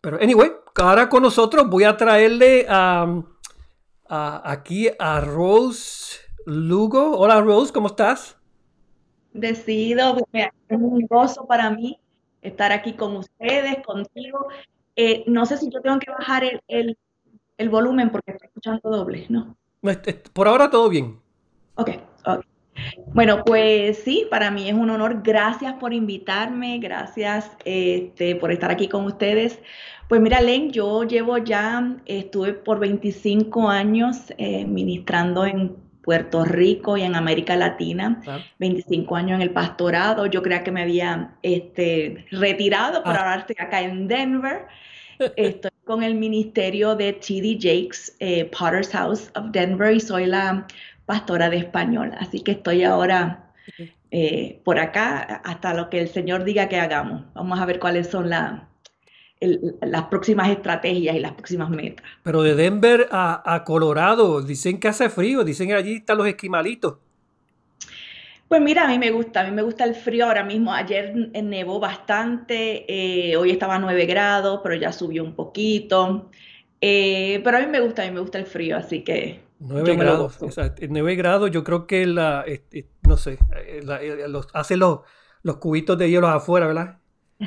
Pero anyway, ahora con nosotros voy a traerle a, aquí a Rose Lugo. Hola Rose, ¿cómo estás? Decido, es un gozo para mí estar aquí con ustedes, contigo. Eh, no sé si yo tengo que bajar el, el, volumen porque estoy escuchando doble, ¿no? Por ahora todo bien. Ok, ok. Bueno, pues sí, para mí es un honor. Gracias por invitarme, gracias este, por estar aquí con ustedes. Pues mira, Len, yo llevo ya, estuve por 25 años eh, ministrando en Puerto Rico y en América Latina, 25 años en el pastorado. Yo creía que me había este, retirado, pero ah. ahora estoy acá en Denver. Estoy con el ministerio de TD Jakes, eh, Potter's House of Denver, y soy la pastora de español. Así que estoy ahora eh, por acá hasta lo que el Señor diga que hagamos. Vamos a ver cuáles son las próximas estrategias y las próximas metas. Pero de Denver a, Colorado, dicen que hace frío, dicen que allí están los esquimalitos. Pues mira, a mí me gusta, a mí me gusta el frío ahora mismo. Ayer nevó bastante, eh, hoy estaba a 9 grados, pero ya subió un poquito. Eh, pero a mí me gusta, a mí me gusta el frío, así que 9 grados, 9 grados, yo creo que la, no sé, eh, eh, los, hace los, los cubitos de hielo afuera, ¿verdad?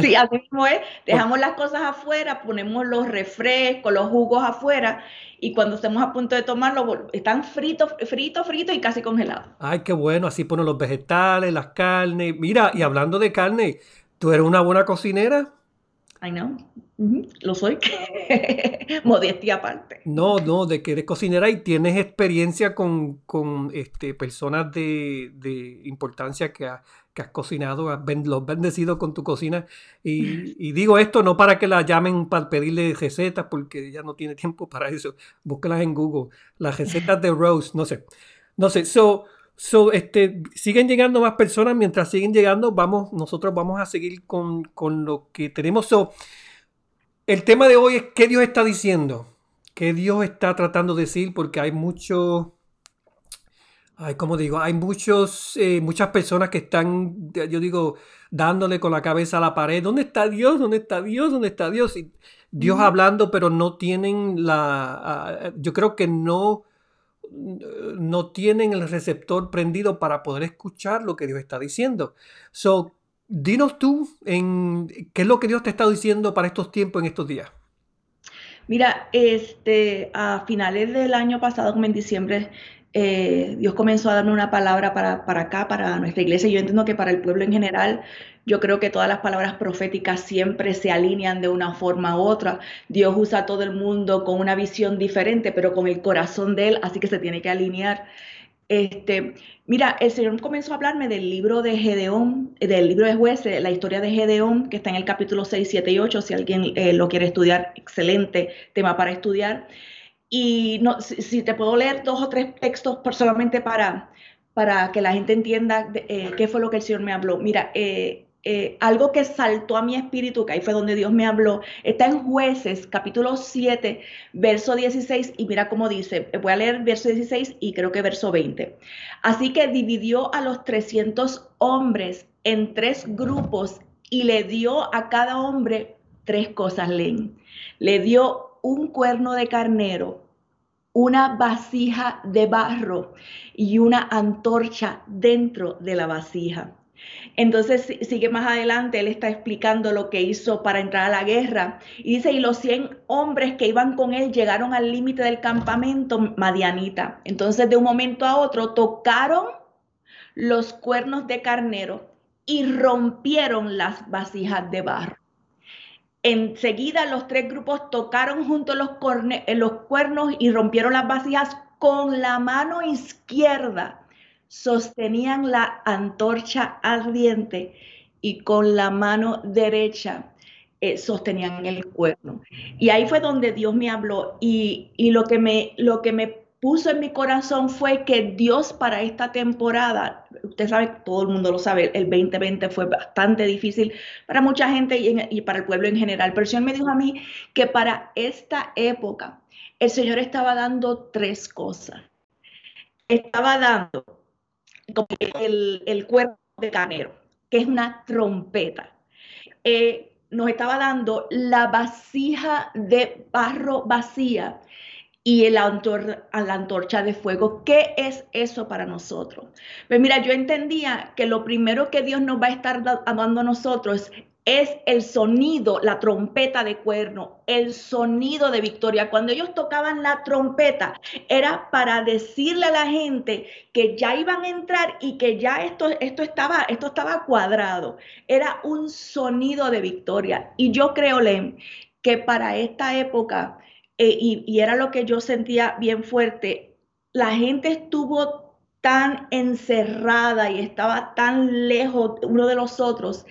Sí, así mismo es. Dejamos las cosas afuera, ponemos los refrescos, los jugos afuera y cuando estemos a punto de tomarlos están fritos, fritos, fritos y casi congelados. Ay, qué bueno, así ponen los vegetales, las carnes. Mira, y hablando de carne, ¿tú eres una buena cocinera? I know. Lo soy. Modestia aparte. No, no, de que eres cocinera y tienes experiencia con, este, personas de, importancia que, que, has cocinado, has los bendecido con tu cocina. Y, digo esto no para que la llamen para pedirle recetas, porque ella no tiene tiempo para eso. Búsquelas en Google. Las recetas de Rose, no sé. No sé. So, So, este, siguen llegando más personas. Mientras siguen llegando, vamos, nosotros vamos a seguir con, lo que tenemos. So, el tema de hoy es qué Dios está diciendo. ¿Qué Dios está tratando de decir? Porque hay muchos, ay, como digo, hay muchos, eh, muchas personas que están, yo digo, dándole con la cabeza a la pared. ¿Dónde está Dios? ¿Dónde está Dios? ¿Dónde está Dios? Y Dios hablando, pero no tienen la, ah, yo creo que no no tienen el receptor prendido para poder escuchar lo que Dios está diciendo. So, dinos tú en qué es lo que Dios te está diciendo para estos tiempos, en estos días. Mira, este, a finales del año pasado, como en diciembre, eh, Dios comenzó a darme una palabra para, para acá, para nuestra iglesia. Yo entiendo que para el pueblo en general, yo creo que todas las palabras proféticas siempre se alinean de una forma u otra. Dios usa a todo el mundo con una visión diferente, pero con el corazón de Él, así que se tiene que alinear. Este, mira, el Señor comenzó a hablarme del libro de Gedeón, del libro de jueces, la historia de Gedeón, que está en el capítulo 6, 7 y 8. Si alguien eh, lo quiere estudiar, excelente tema para estudiar. Y no, si, te puedo leer dos o tres textos solamente para, para que la gente entienda eh, qué fue lo que el Señor me habló. Mira, eh, eh, algo que saltó a mi espíritu, que ahí fue donde Dios me habló, está en jueces capítulo 7, verso 16, y mira cómo dice, voy a leer verso 16 y creo que verso 20. Así que dividió a los 300 hombres en tres grupos y le dio a cada hombre tres cosas, leen. Le dio un cuerno de carnero, una vasija de barro y una antorcha dentro de la vasija. Entonces sigue más adelante, él está explicando lo que hizo para entrar a la guerra. Y dice, y los 100 hombres que iban con él llegaron al límite del campamento Madianita. Entonces de un momento a otro tocaron los cuernos de carnero y rompieron las vasijas de barro. Enseguida los tres grupos tocaron juntos eh, los cuernos y rompieron las vasijas con la mano izquierda. Sostenían la antorcha ardiente y con la mano derecha eh, sostenían el cuerno. Y ahí fue donde Dios me habló y, lo, que me, lo que me puso en mi corazón fue que Dios para esta temporada, usted sabe, todo el mundo lo sabe, el 2020 fue bastante difícil para mucha gente y, y para el pueblo en general, pero el Señor me dijo a mí que para esta época el Señor estaba dando tres cosas. Estaba dando el, el cuerpo de canero, que es una trompeta. Eh, nos estaba dando la vasija de barro vacía y la, la antorcha de fuego. ¿Qué es eso para nosotros? Pues mira, yo entendía que lo primero que Dios nos va a estar dando a nosotros es el sonido, la trompeta de cuerno, el sonido de victoria. Cuando ellos tocaban la trompeta, era para decirle a la gente que ya iban a entrar y que ya esto, esto, estaba, esto estaba cuadrado. Era un sonido de victoria. Y yo creo, Len, que para esta época, eh, y era lo que yo sentía bien fuerte, la gente estuvo tan encerrada y estaba tan lejos uno de los otros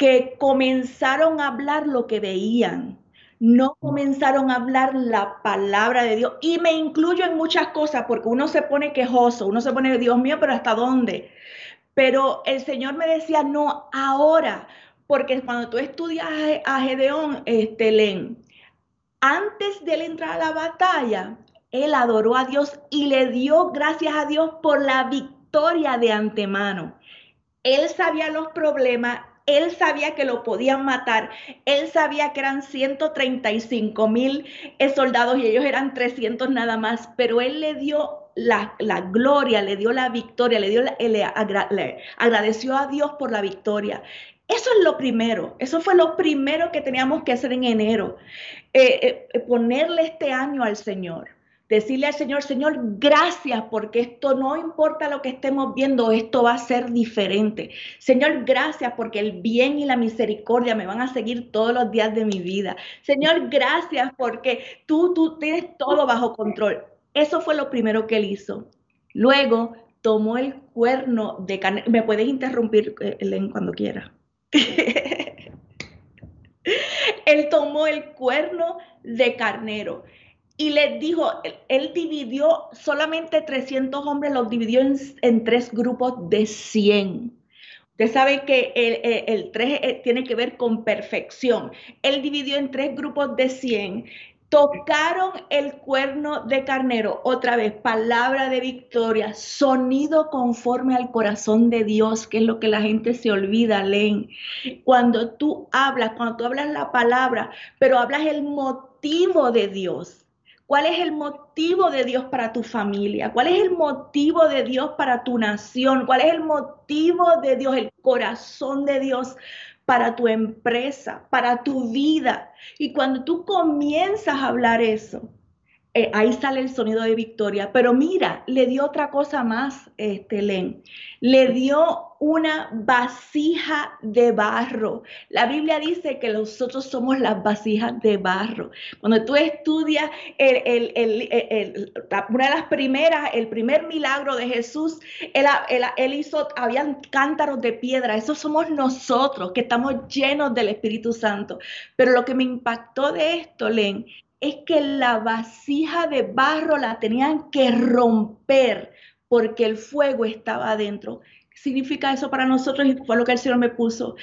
que comenzaron a hablar lo que veían, no comenzaron a hablar la palabra de Dios. Y me incluyo en muchas cosas porque uno se pone quejoso, uno se pone, Dios mío, pero ¿hasta dónde? Pero el Señor me decía, no, ahora, porque cuando tú estudias a Gedeón, este, Len, antes de él entrar a la batalla, él adoró a Dios y le dio gracias a Dios por la victoria de antemano. Él sabía los problemas, él sabía que lo podían matar. Él sabía que eran 135 mil soldados y ellos eran 300 nada más, pero él le dio la, gloria, le dio la victoria, le, dio le, agradeció a Dios por la victoria. Eso es lo primero, eso fue lo primero que teníamos que hacer en enero, eh, eh, ponerle este año al Señor decirle al Señor, Señor, gracias porque esto no importa lo que estemos viendo, esto va a ser diferente. Señor, gracias porque el bien y la misericordia me van a seguir todos los días de mi vida. Señor, gracias porque tú, tú tienes todo bajo control. Eso fue lo primero que él hizo. Luego tomó el cuerno de carnero. Me puedes interrumpir, eh, cuando quiera. él tomó el cuerno de carnero y les dijo, él, dividió solamente 300 hombres, los dividió en, tres grupos de 100. Usted sabe que el, el, 3 eh, tiene que ver con perfección. Él dividió en tres grupos de 100. Tocaron el cuerno de carnero, otra vez, palabra de victoria, sonido conforme al corazón de Dios, que es lo que la gente se olvida, leen. Cuando tú hablas, cuando tú hablas la palabra, pero hablas el motivo de Dios ¿Cuál es el motivo de Dios para tu familia? ¿Cuál es el motivo de Dios para tu nación? ¿Cuál es el motivo de Dios, el corazón de Dios para tu empresa, para tu vida? Y cuando tú comienzas a hablar eso, eh, ahí sale el sonido de victoria. Pero mira, le dio otra cosa más, este, Len. Le dio una vasija de barro. La Biblia dice que nosotros somos las vasijas de barro. Cuando tú estudias el, una de las primeras, el primer milagro de Jesús, él, él hizo, habían cántaros de piedra. Esos somos nosotros que estamos llenos del Espíritu Santo. Pero lo que me impactó de esto, Len, es que la vasija de barro la tenían que romper porque el fuego estaba adentro. ¿Qué significa eso para nosotros? Y fue lo que el Señor me puso.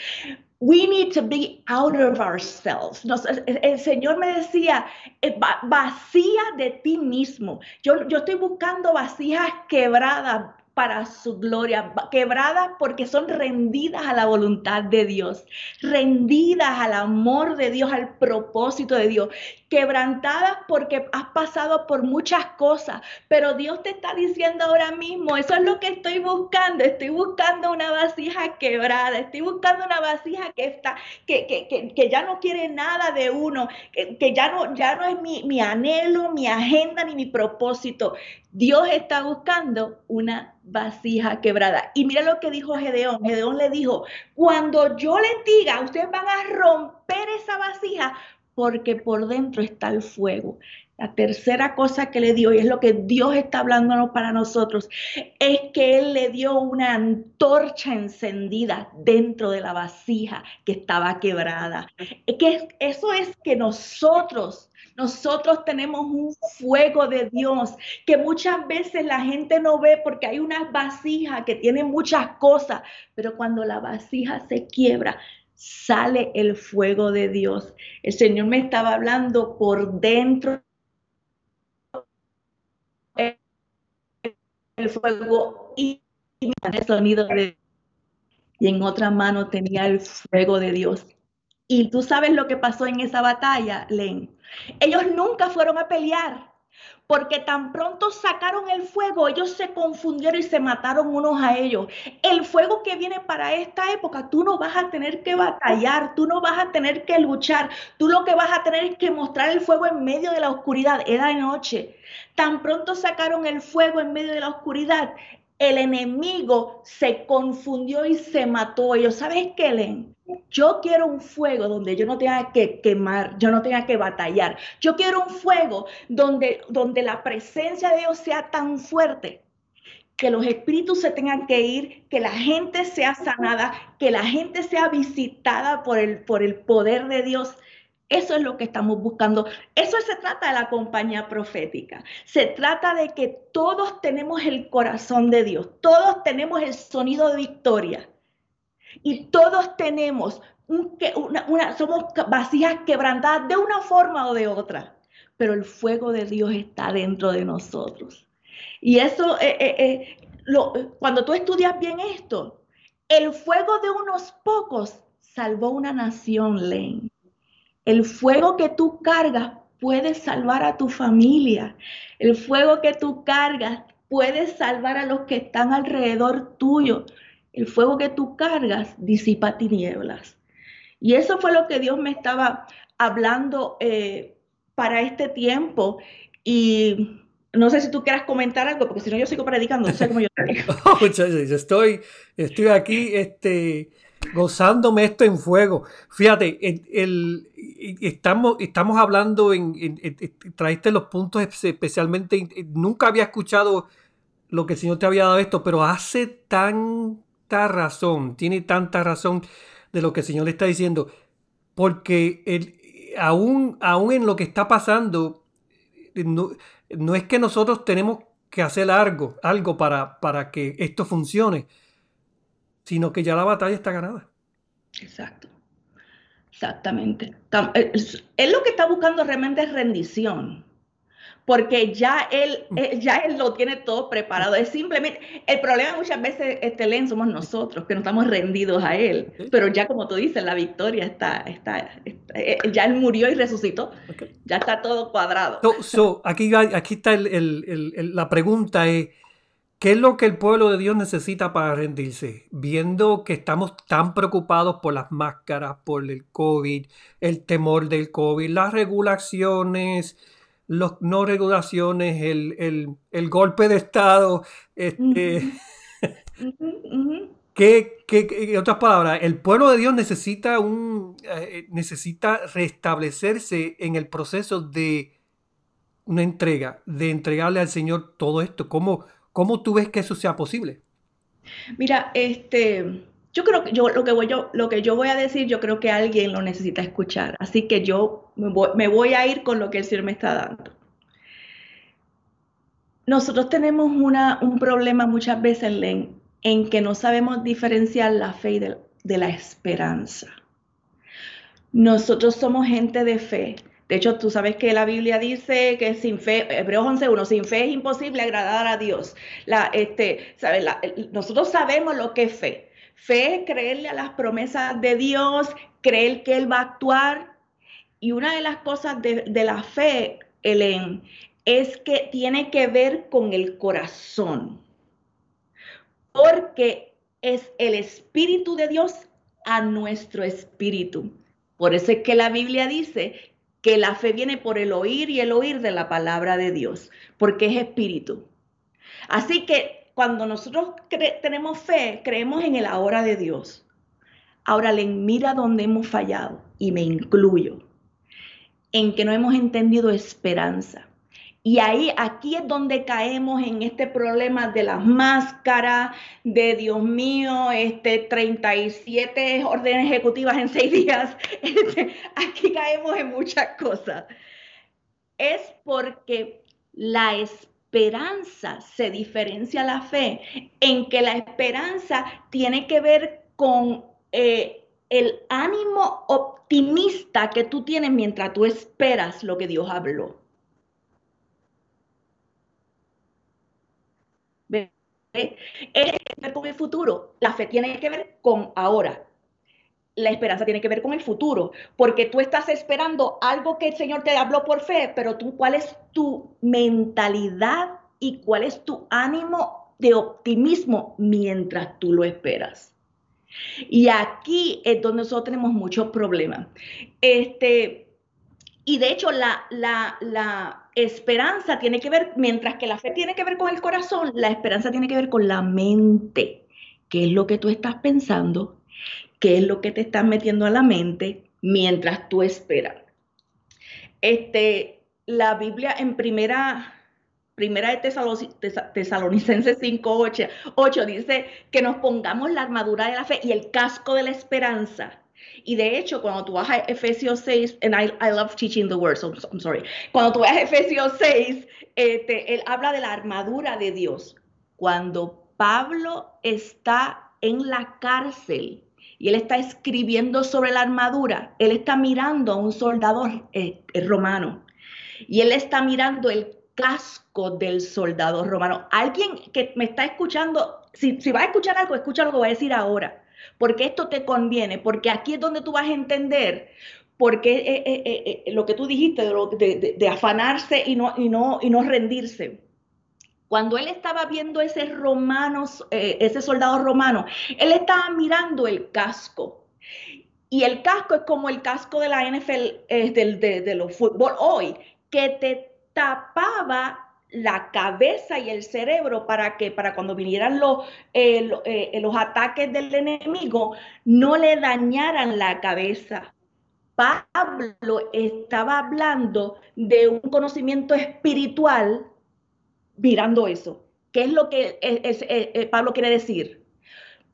We need to be out of ourselves. el, Señor me decía, eh, vacía de ti mismo. Yo, yo estoy buscando vasijas quebradas, para su gloria, quebradas porque son rendidas a la voluntad de Dios, rendidas al amor de Dios, al propósito de Dios, quebrantadas porque has pasado por muchas cosas, pero Dios te está diciendo ahora mismo, eso es lo que estoy buscando, estoy buscando una vasija quebrada, estoy buscando una vasija que está, que, que, que, ya no quiere nada de uno, que, ya, no, ya no es mi, mi anhelo, mi agenda ni mi propósito. Dios está buscando una vasija quebrada. Y mira lo que dijo Gedeón. Gedeón le dijo, cuando yo les diga, ustedes van a romper esa vasija porque por dentro está el fuego. La tercera cosa que le dio, y es lo que Dios está hablándonos para nosotros, es que Él le dio una antorcha encendida dentro de la vasija que estaba quebrada. Que eso es que nosotros, nosotros tenemos un fuego de Dios que muchas veces la gente no ve porque hay una vasija que tiene muchas cosas, pero cuando la vasija se quiebra, sale el fuego de Dios. El Señor me estaba hablando por dentro el fuego y el sonido y en otra mano tenía el fuego de Dios. Y tú sabes lo que pasó en esa batalla, Len. Ellos nunca fueron a pelear, porque tan pronto sacaron el fuego, ellos se confundieron y se mataron unos a ellos. El fuego que viene para esta época, tú no vas a tener que batallar, tú no vas a tener que luchar, tú lo que vas a tener es que mostrar el fuego en medio de la oscuridad, era de noche. Tan pronto sacaron el fuego en medio de la oscuridad, el enemigo se confundió y se mató. Ellos, ¿sabes qué, Len? Yo quiero un fuego donde yo no tenga que quemar, yo no tenga que batallar. Yo quiero un fuego donde, donde la presencia de Dios sea tan fuerte que los espíritus se tengan que ir, que la gente sea sanada, que la gente sea visitada por el, por el poder de Dios. Eso es lo que estamos buscando. Eso se trata de la compañía profética. Se trata de que todos tenemos el corazón de Dios, todos tenemos el sonido de victoria y todos tenemos una, somos vasijas quebrantadas de una forma o de otra, pero el fuego de Dios está dentro de nosotros. Y eso, eh, eh, eh, cuando tú estudias bien esto, el fuego de unos pocos salvó una nación, Len. El fuego que tú cargas puede salvar a tu familia. El fuego que tú cargas puede salvar a los que están alrededor tuyo. El fuego que tú cargas disipa tinieblas. Y eso fue lo que Dios me estaba hablando eh, para este tiempo. Y no sé si tú quieras comentar algo, porque si no yo sigo predicando, no sé cómo yo estoy, estoy aquí, este, gozándome esto en fuego. Fíjate, el, estamos, estamos hablando, en, traiste los puntos especialmente, nunca había escuchado lo que el Señor te había dado esto, pero hace tanta razón, tiene tanta razón de lo que el Señor le está diciendo, porque el, aún, aún en lo que está pasando, no, no es que nosotros tenemos que hacer algo, algo para, para que esto funcione sino que ya la batalla está ganada. Exacto. Exactamente. Él lo que está buscando realmente es rendición, porque ya él, mm. eh, ya él lo tiene todo preparado. Es simplemente, el problema muchas veces, este Len, somos nosotros, que no estamos rendidos a él. Pero ya como tú dices, la victoria está, está, eh, ya él murió y resucitó. Ya está todo cuadrado. aquí, aquí está la pregunta es, ¿Qué es lo que el pueblo de Dios necesita para rendirse? Viendo que estamos tan preocupados por las máscaras, por el COVID, el temor del COVID, las regulaciones, las no regulaciones, el, golpe de Estado. Este, ¿Qué, en otras palabras, el pueblo de Dios necesita, un, eh, necesita restablecerse en el proceso de una entrega, de entregarle al Señor todo esto. ¿Cómo, ¿Cómo tú ves que eso sea posible? Mira, este, yo creo que yo lo que voy yo, lo que yo voy a decir, yo creo que alguien lo necesita escuchar. Así que yo me voy, a ir con lo que el Señor me está dando. Nosotros tenemos una, un problema muchas veces en, en, que no sabemos diferenciar la fe de, de la esperanza. Nosotros somos gente de fe, de hecho, tú sabes que la Biblia dice que sin fe, Hebreos 11.1, sin fe es imposible agradar a Dios. Este, ¿sabes? nosotros sabemos lo que es fe. Fe es creerle a las promesas de Dios, creer que Él va a actuar. Y una de las cosas de, de la fe, Helen, es que tiene que ver con el corazón. Porque es el Espíritu de Dios a nuestro espíritu. Por eso es que la Biblia dice que la fe viene por el oír y el oír de la palabra de Dios, porque es espíritu. Así que cuando nosotros tenemos fe, creemos en el ahora de Dios. Ahora le mira donde hemos fallado y me incluyo en que no hemos entendido esperanza. Y ahí, aquí es donde caemos en este problema de las máscaras, de Dios mío, este 37 órdenes ejecutivas en seis días. Este, aquí caemos en muchas cosas. Es porque la esperanza se diferencia a la fe, en que la esperanza tiene que ver con eh, el ánimo optimista que tú tienes mientras tú esperas lo que Dios habló. Tiene que ver con el futuro, la fe tiene que ver con ahora. La esperanza tiene que ver con el futuro, porque tú estás esperando algo que el Señor te habló por fe, pero tú, ¿cuál es tu mentalidad y cuál es tu ánimo de optimismo mientras tú lo esperas? Y aquí es donde nosotros tenemos muchos problemas. Este, y de hecho, la, la, la esperanza tiene que ver, mientras que la fe tiene que ver con el corazón, la esperanza tiene que ver con la mente. ¿Qué es lo que tú estás pensando? ¿Qué es lo que te estás metiendo a la mente mientras tú esperas? Este, la Biblia en primera, primera de Tesalonicenses 5, 8 dice que nos pongamos la armadura de la fe y el casco de la esperanza y de hecho, cuando tú vas a Efesios 6, and I, I love teaching the word, so I'm sorry. Cuando tú vas a Efesios 6, este, él habla de la armadura de Dios. Cuando Pablo está en la cárcel y él está escribiendo sobre la armadura, él está mirando a un soldado eh, romano y él está mirando el casco del soldado romano. Alguien que me está escuchando, si, si va a escuchar algo, escucha lo que voy a decir ahora porque esto te conviene, porque aquí es donde tú vas a entender porque eh, eh, eh, lo que tú dijiste de, afanarse y no, y, no, y no rendirse. Cuando él estaba viendo ese romano, ese soldado romano, él estaba mirando el casco. Y el casco es como el casco de la NFL, del, de, de los fútbol hoy, que te tapaba la cabeza y el cerebro para que para cuando vinieran los, eh, eh, los ataques del enemigo no le dañaran la cabeza. Pablo estaba hablando de un conocimiento espiritual mirando eso. ¿Qué es lo que eh, Pablo quiere decir?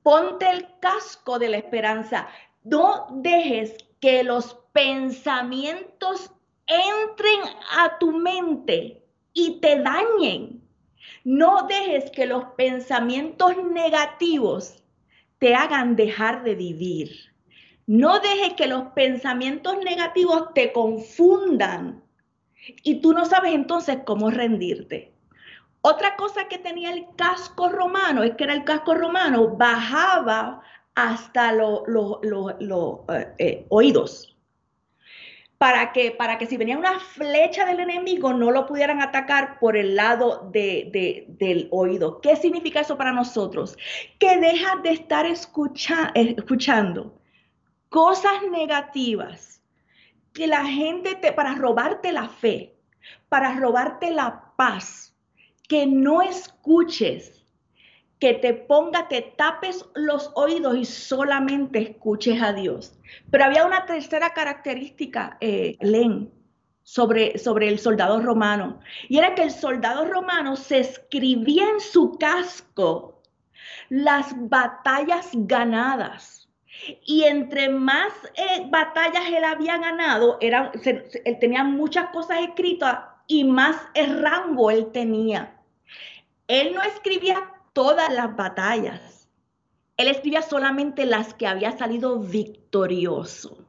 Ponte el casco de la esperanza. No dejes que los pensamientos entren a tu mente y te dañen. No dejes que los pensamientos negativos te hagan dejar de vivir. No dejes que los pensamientos negativos te confundan y tú no sabes entonces cómo rendirte. Otra cosa que tenía el casco romano es que era el casco romano, bajaba hasta los eh, eh, oídos para que, para que si venía una flecha del enemigo no lo pudieran atacar por el lado de, del oído. ¿Qué significa eso para nosotros? Que dejas de estar escuchando cosas negativas, que la gente te, para robarte la fe, para robarte la paz, que no escuches que te ponga, te tapes los oídos y solamente escuches a Dios. Pero había una tercera característica, eh, Len, sobre, sobre el soldado romano, y era que el soldado romano se escribía en su casco las batallas ganadas. Y entre más eh, batallas él había ganado, él tenía muchas cosas escritas y más rango él tenía. Él no escribía todas las batallas. Él escribía solamente las que había salido victorioso.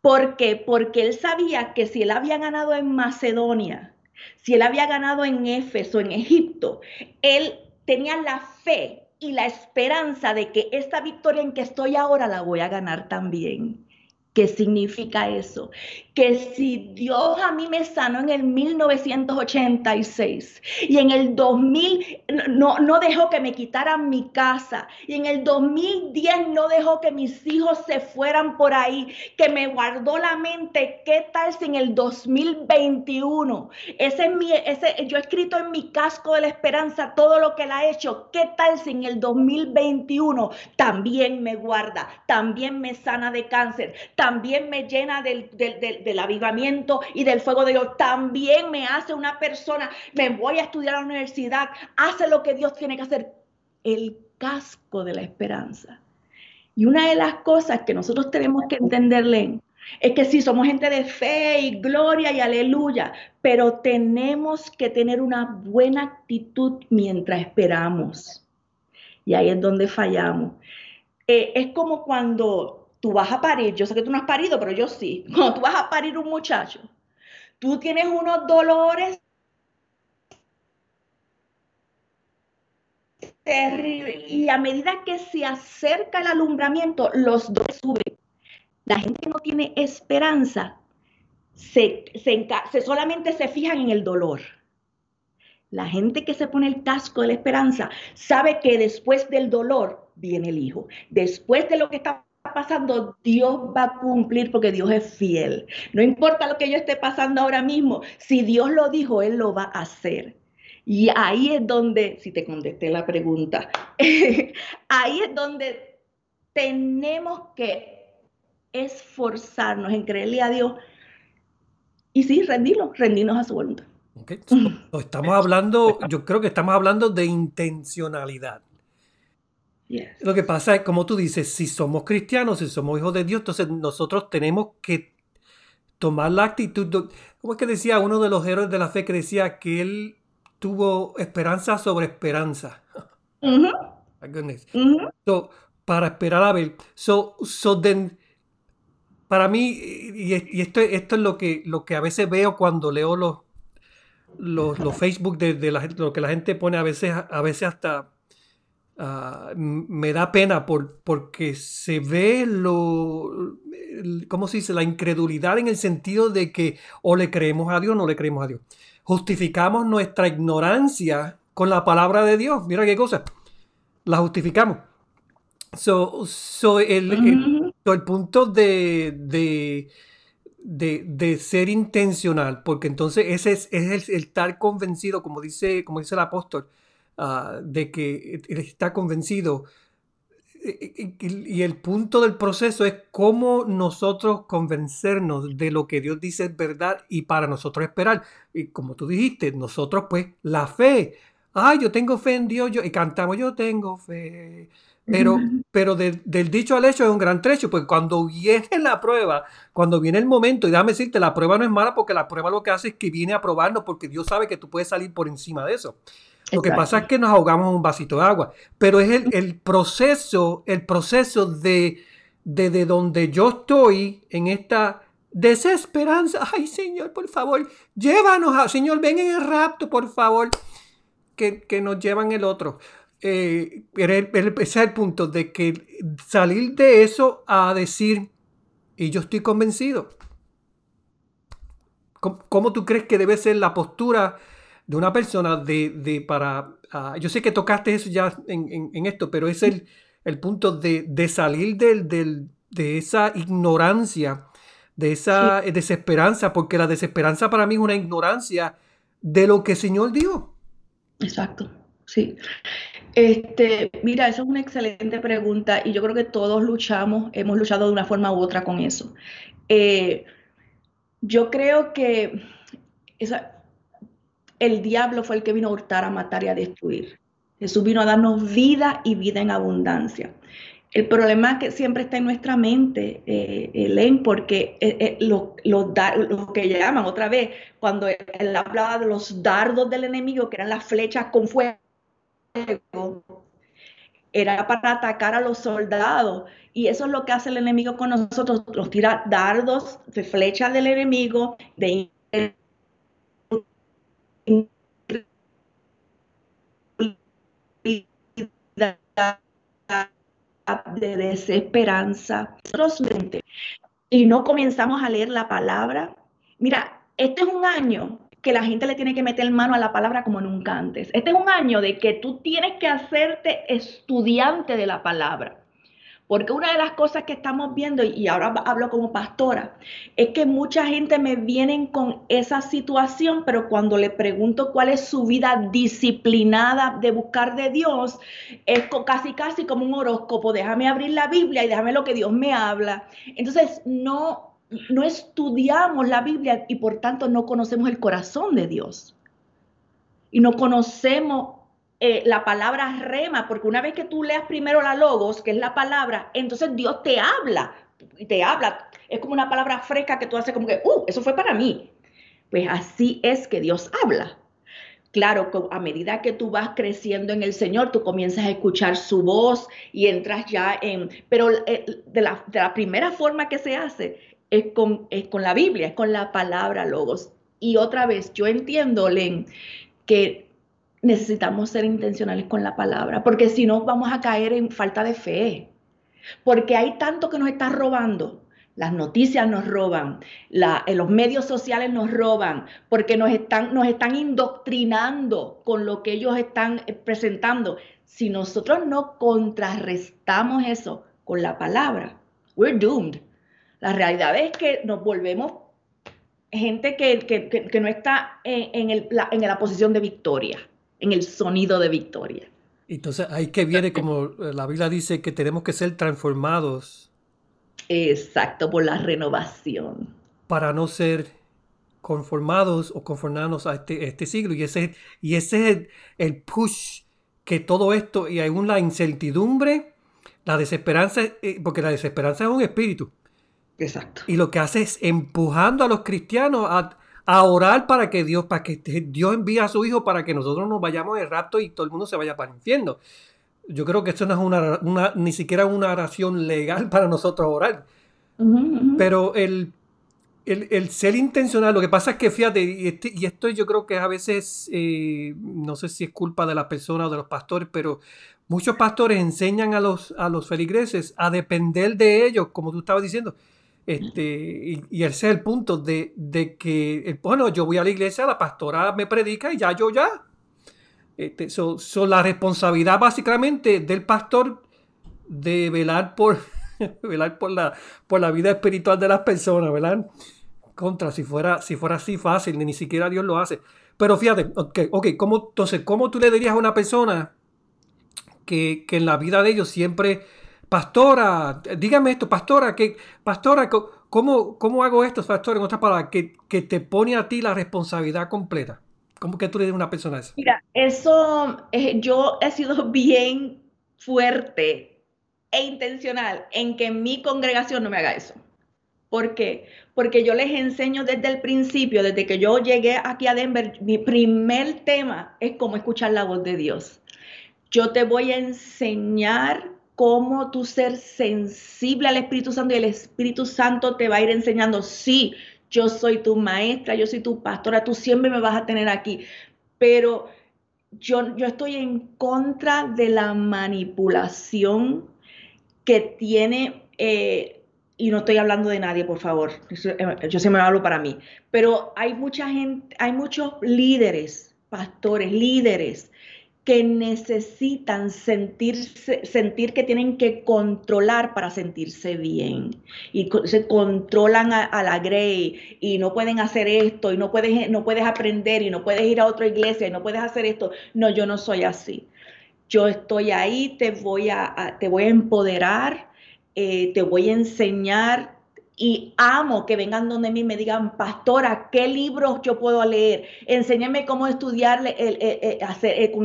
¿Por qué? Porque él sabía que si él había ganado en Macedonia, si él había ganado en Éfeso, en Egipto, él tenía la fe y la esperanza de que esta victoria en que estoy ahora la voy a ganar también. ¿Qué significa eso? Que si Dios a mí me sanó en el 1986 y en el 2000 no, no dejó que me quitaran mi casa y en el 2010 no dejó que mis hijos se fueran por ahí, que me guardó la mente, ¿qué tal si en el 2021? Ese es mi, ese, yo he escrito en mi casco de la esperanza todo lo que él ha hecho, ¿qué tal si en el 2021 también me guarda, también me sana de cáncer? También me llena del, del, avivamiento y del fuego de Dios, también me hace una persona, me voy a estudiar a la universidad, hace lo que Dios tiene que hacer, el casco de la esperanza. Y una de las cosas que nosotros tenemos que entenderle es que sí, somos gente de fe y gloria y aleluya, pero tenemos que tener una buena actitud mientras esperamos. Y ahí es donde fallamos. Eh, es como cuando tú vas a parir, yo sé que tú no has parido, pero yo sí, cuando tú vas a parir un muchacho, tú tienes unos dolores terribles y a medida que se acerca el alumbramiento, los dos suben. La gente que no tiene esperanza se, se, solamente se fijan en el dolor. La gente que se pone el casco de la esperanza sabe que después del dolor viene el Hijo. Después de lo que está pasando, Dios va a cumplir porque Dios es fiel. No importa lo que yo esté pasando ahora mismo, si Dios lo dijo, Él lo va a hacer. Y ahí es donde, si te contesté la pregunta, ahí es donde tenemos que esforzarnos en creerle a Dios y sí, rendirnos, rendirnos a su voluntad. estamos hablando, yo creo que estamos hablando de intencionalidad. Lo que pasa es, como tú dices, si somos cristianos, si somos hijos de Dios, entonces nosotros tenemos que tomar la actitud. ¿Cómo es que decía uno de los héroes de la fe que decía que él tuvo esperanza sobre esperanza? para esperar a ver. So, so then, para mí, y, esto, esto es lo que, lo que a veces veo cuando leo los, los, Facebook de, la gente, lo que la gente pone a veces, a veces hasta ah, me da pena por, porque se ve lo, ¿cómo se dice? La incredulidad en el sentido de que o le creemos a Dios o no le creemos a Dios. Justificamos nuestra ignorancia con la palabra de Dios. Mira qué cosa. La justificamos. So, so el, el punto de, de, ser intencional, porque entonces ese es, el, estar convencido, como dice, como dice el apóstol, ah, de que está convencido. Y, el punto del proceso es cómo nosotros convencernos de lo que Dios dice es verdad y para nosotros esperar. Y como tú dijiste, nosotros pues la fe. Ah, yo tengo fe en Dios yo, y cantamos, yo tengo fe. Pero, pero del dicho al hecho es un gran trecho, pues cuando viene la prueba, cuando viene el momento, y déjame decirte, la prueba no es mala porque la prueba lo que hace es que viene a probarnos porque Dios sabe que tú puedes salir por encima de eso. Lo que pasa es que nos ahogamos en un vasito de agua, pero es el, proceso, el proceso de, de, donde yo estoy en esta desesperanza. Ay, Señor, por favor, llévanos a, Señor, ven en el rapto, por favor, que, que nos llevan el otro eh, ese es el punto de que salir de eso a decir, y yo estoy convencido. ¿Cómo, tú crees que debe ser la postura de una persona de, para... Ah, yo sé que tocaste eso ya en, esto, pero es el, el punto de, salir del, de esa ignorancia, de esa desesperanza, porque la desesperanza para mí es una ignorancia de lo que el Señor dio. Exacto, sí. Este, mira, eso es una excelente pregunta y yo creo que todos luchamos, hemos luchado de una forma u otra con eso. Eh, yo creo que el diablo fue el que vino a hurtar, a matar y a destruir. Jesús vino a darnos vida y vida en abundancia. El problema que siempre está en nuestra mente, eh, porque eh, eh, lo, lo, que llaman otra vez, cuando él hablaba de los dardos del enemigo, que eran las flechas con fuego, era para atacar a los soldados. Y eso es lo que hace el enemigo con nosotros, los tira dardos de flechas del enemigo, de, de desesperanza. Y no comenzamos a leer la palabra. Mira, este es un año que la gente le tiene que meter mano a la palabra como nunca antes. Este es un año de que tú tienes que hacerte estudiante de la palabra. Porque una de las cosas que estamos viendo, y ahora hablo como pastora, es que mucha gente me viene con esa situación, pero cuando le pregunto cuál es su vida disciplinada de buscar de Dios, es casi casi como un horóscopo, déjame abrir la Biblia y déjame lo que Dios me habla. Entonces, no, no estudiamos la Biblia y por tanto no conocemos el corazón de Dios. Y no conocemos eh, la palabra rema, porque una vez que tú leas primero la logos, que es la palabra, entonces Dios te habla, y te habla. Es como una palabra fresca que tú haces como que, uh, eso fue para mí. Pues así es que Dios habla. Claro, a medida que tú vas creciendo en el Señor, tú comienzas a escuchar su voz y entras ya en... Pero eh, de la, de la primera forma que se hace es con, es con la Biblia, es con la palabra logos. Y otra vez, yo entiendo, Len, que necesitamos ser intencionales con la palabra, porque si no vamos a caer en falta de fe, porque hay tanto que nos está robando. Las noticias nos roban, la, los medios sociales nos roban, porque nos están, nos están indoctrinando con lo que ellos están eh, presentando. Si nosotros no contrarrestamos eso con la palabra, we're doomed. La realidad es que nos volvemos gente que, que, que, no está en, el, en la posición de victoria en el sonido de victoria. Entonces ahí que viene, como la Biblia dice, que tenemos que ser transformados. Exacto, por la renovación. Para no ser conformados o conformarnos a este, este siglo. Y ese, y ese es el, push que todo esto, y aún la incertidumbre, la desesperanza, eh, porque la desesperanza es un espíritu. Exacto. Y lo que hace es empujando a los cristianos a, a orar para que Dios, para que Dios envíe a su Hijo para que nosotros nos vayamos de rapto y todo el mundo se vaya para el infierno. Yo creo que esto no es una, ni siquiera una oración legal para nosotros orar. Pero el, el, ser intencional, lo que pasa es que fíjate, y, este, y esto yo creo que a veces, eh, no sé si es culpa de las personas o de los pastores, pero muchos pastores enseñan a los, a los feligreses a depender de ellos, como tú estabas diciendo. Este, y, ese es el punto de, que, eh, bueno, yo voy a la iglesia, la pastora me predica y ya yo ya. Este, son la responsabilidad básicamente del pastor de velar por, velar por la, por la vida espiritual de las personas, ¿verdad? Contra, si fuera, si fuera así fácil, ni, siquiera Dios lo hace. Pero fíjate, ok, okay ¿cómo, entonces, ¿cómo tú le dirías a una persona que, que en la vida de ellos siempre pastora, dígame esto, pastora, que, pastora, ¿cómo, cómo hago esto, pastora, en otras palabras, que, que te pone a ti la responsabilidad completa? ¿Cómo que tú le dices a una persona eso? Mira, eso, eh, yo he sido bien fuerte e intencional en que mi congregación no me haga eso. ¿Por qué? Porque yo les enseño desde el principio, desde que yo llegué aquí a Denver, mi primer tema es cómo escuchar la voz de Dios. Yo te voy a enseñar cómo tú ser sensible al Espíritu Santo y el Espíritu Santo te va a ir enseñando, sí, yo soy tu maestra, yo soy tu pastora, tú siempre me vas a tener aquí, pero yo, yo estoy en contra de la manipulación que tiene, eh, y no estoy hablando de nadie, por favor, yo siempre hablo para mí, pero hay mucha gente, hay muchos líderes, pastores, líderes, que necesitan sentirse, sentir que tienen que controlar para sentirse bien. Y se controlan a, la Grey y no pueden hacer esto y no puedes, no puedes aprender y no puedes ir a otra iglesia y no puedes hacer esto. No, yo no soy así. Yo estoy ahí, te voy a, te voy a empoderar, eh, te voy a enseñar y amo que vengan donde mí y me digan, pastora, ¿qué libros yo puedo leer? Enséñame cómo estudiar el, hacer, con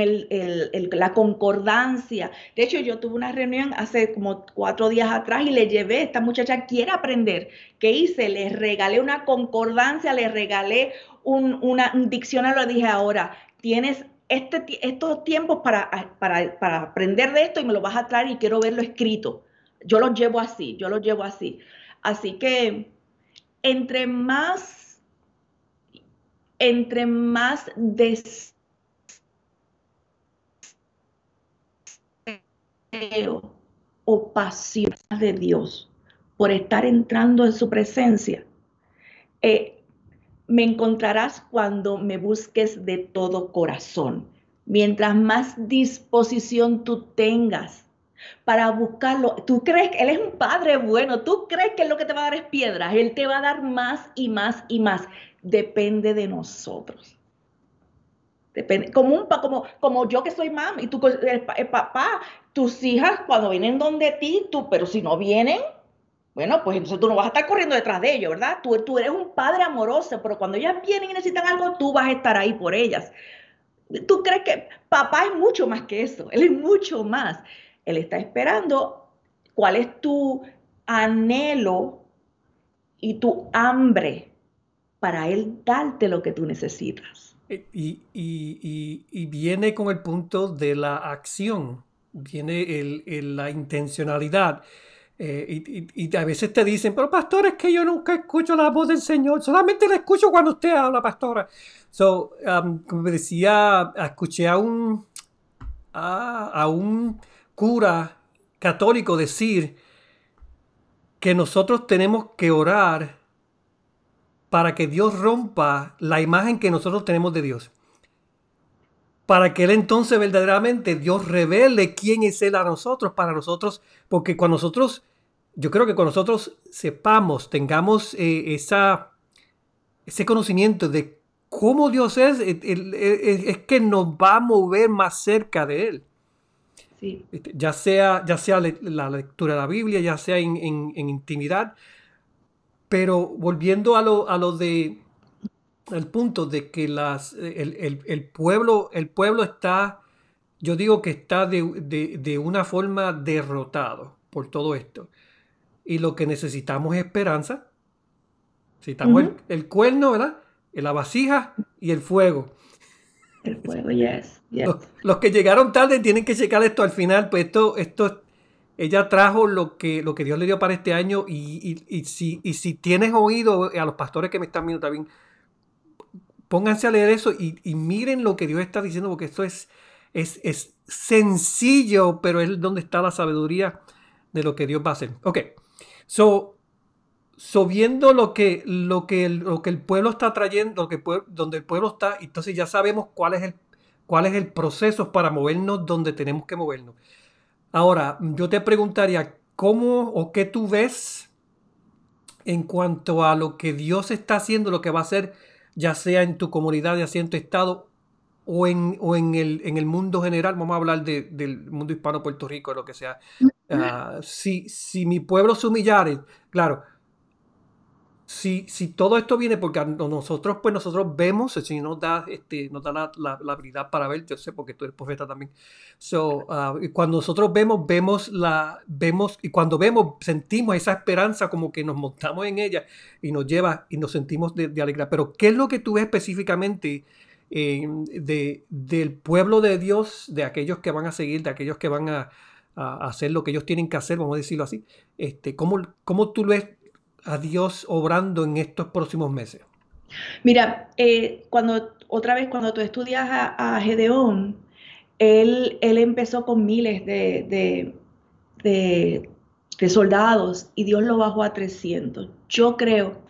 la concordancia. De hecho, yo tuve una reunión hace como cuatro días atrás y le llevé, esta muchacha quiere aprender. ¿Qué hice? Le regalé una concordancia, le regalé un, una, un diccionario, le dije, ahora, tienes este, estos tiempos para, para, para aprender de esto y me lo vas a traer y quiero verlo escrito. Yo lo llevo así, yo lo llevo así. Así que entre más, entre más deseo o pasión de Dios por estar entrando en su presencia, eh, me encontrarás cuando me busques de todo corazón. Mientras más disposición tú tengas para buscarlo. Tú crees que Él es un Padre bueno, tú crees que lo que te va a dar es piedras, Él te va a dar más y más y más. Depende de nosotros. Depende, como, un, como, yo que soy mamá y tú, papá, tus hijas cuando vienen donde ti, tú, pero si no vienen, bueno, pues entonces tú no vas a estar corriendo detrás de ellos, ¿verdad? Tú, tú eres un padre amoroso, pero cuando ellas vienen y necesitan algo, tú vas a estar ahí por ellas. ¿Tú crees que papá es mucho más que eso? Él es mucho más. Él está esperando cuál es tu anhelo y tu hambre para Él darte lo que tú necesitas. Y, viene con el punto de la acción, viene el, la intencionalidad. Eh, y, a veces te dicen, pero pastor, es que yo nunca escucho la voz del Señor, solamente la escucho cuando usted habla, pastora. So, um, como decía, escuché a un, a un cura católico decir que nosotros tenemos que orar para que Dios rompa la imagen que nosotros tenemos de Dios. Para que Él entonces verdaderamente Dios revele quién es Él a nosotros, para nosotros, porque cuando nosotros, yo creo que cuando nosotros sepamos, tengamos eh, esa, ese conocimiento de cómo Dios es, es que nos va a mover más cerca de Él. Este, ya sea, ya sea la lectura de la Biblia, ya sea en, intimidad. Pero volviendo a lo, a lo de el punto de que las, el, pueblo, el pueblo está, yo digo que está de, una forma derrotado por todo esto. Y lo que necesitamos es esperanza. Necesitamos el, el, cuerno, ¿verdad? La vasija y el fuego. El fuego, yes. Los, que llegaron tarde tienen que checar esto al final, pues esto, esto, ella trajo lo que, lo que Dios le dio para este año y, si, si tienes oído a los pastores que me están viendo también, pónganse a leer eso y, miren lo que Dios está diciendo, porque esto es, es, es, sencillo, pero es donde está la sabiduría de lo que Dios va a hacer. Ok, so, so viendo lo que, lo, que, lo que el pueblo está trayendo, lo que, donde el pueblo está, entonces ya sabemos cuál es el cuál es el proceso para movernos donde tenemos que movernos. Ahora, yo te preguntaría, ¿cómo o qué tú ves en cuanto a lo que Dios está haciendo, lo que va a hacer, ya sea en tu comunidad, ya sea en tu estado o en, en, el, en el mundo general? Vamos a hablar del mundo hispano, Puerto Rico, lo que sea. Ah, si, si mi pueblo se humillare, claro, si, si todo esto viene porque nosotros, pues nosotros vemos, Señor nos da, este, nos da la, la, habilidad para ver, yo sé porque tú eres profeta también. So, uh, y cuando nosotros vemos, vemos la, vemos, y cuando vemos, sentimos esa esperanza como que nos montamos en ella y nos lleva y nos sentimos de, alegría. Pero, ¿qué es lo que tú ves específicamente eh, de, del pueblo de Dios, de aquellos que van a seguir, de aquellos que van a, a hacer lo que ellos tienen que hacer, vamos a decirlo así? Este, ¿cómo, ¿Cómo tú ves a Dios obrando en estos próximos meses? Mira, eh, cuando otra vez cuando tú estudias a, Gedeón, él, él, empezó con miles de, de, soldados y Dios lo bajó a 300. Yo creo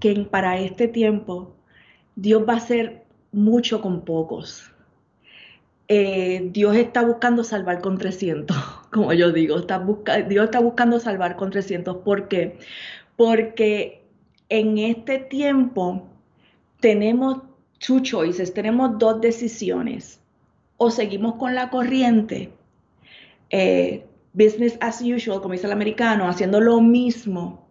que para este tiempo Dios va a hacer mucho con pocos. Eh, Dios está buscando salvar con 300, como yo digo, está Dios está buscando salvar con 300. ¿Por qué? Porque en este tiempo tenemos two choices, tenemos dos decisiones. O seguimos con la corriente, eh, business as usual, como dice el americano, haciendo lo mismo,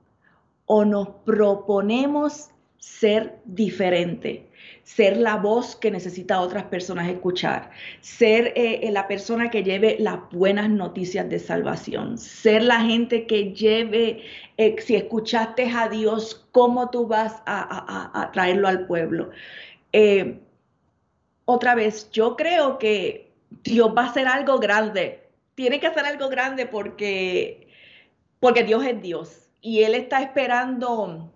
o nos proponemos ser diferente ser la voz que necesita otras personas escuchar, ser eh, la persona que lleve las buenas noticias de salvación, ser la gente que lleve, eh, si escuchaste a Dios, cómo tú vas a, traerlo al pueblo. Eh, otra vez, yo creo que Dios va a hacer algo grande, tiene que hacer algo grande porque, porque Dios es Dios y Él está esperando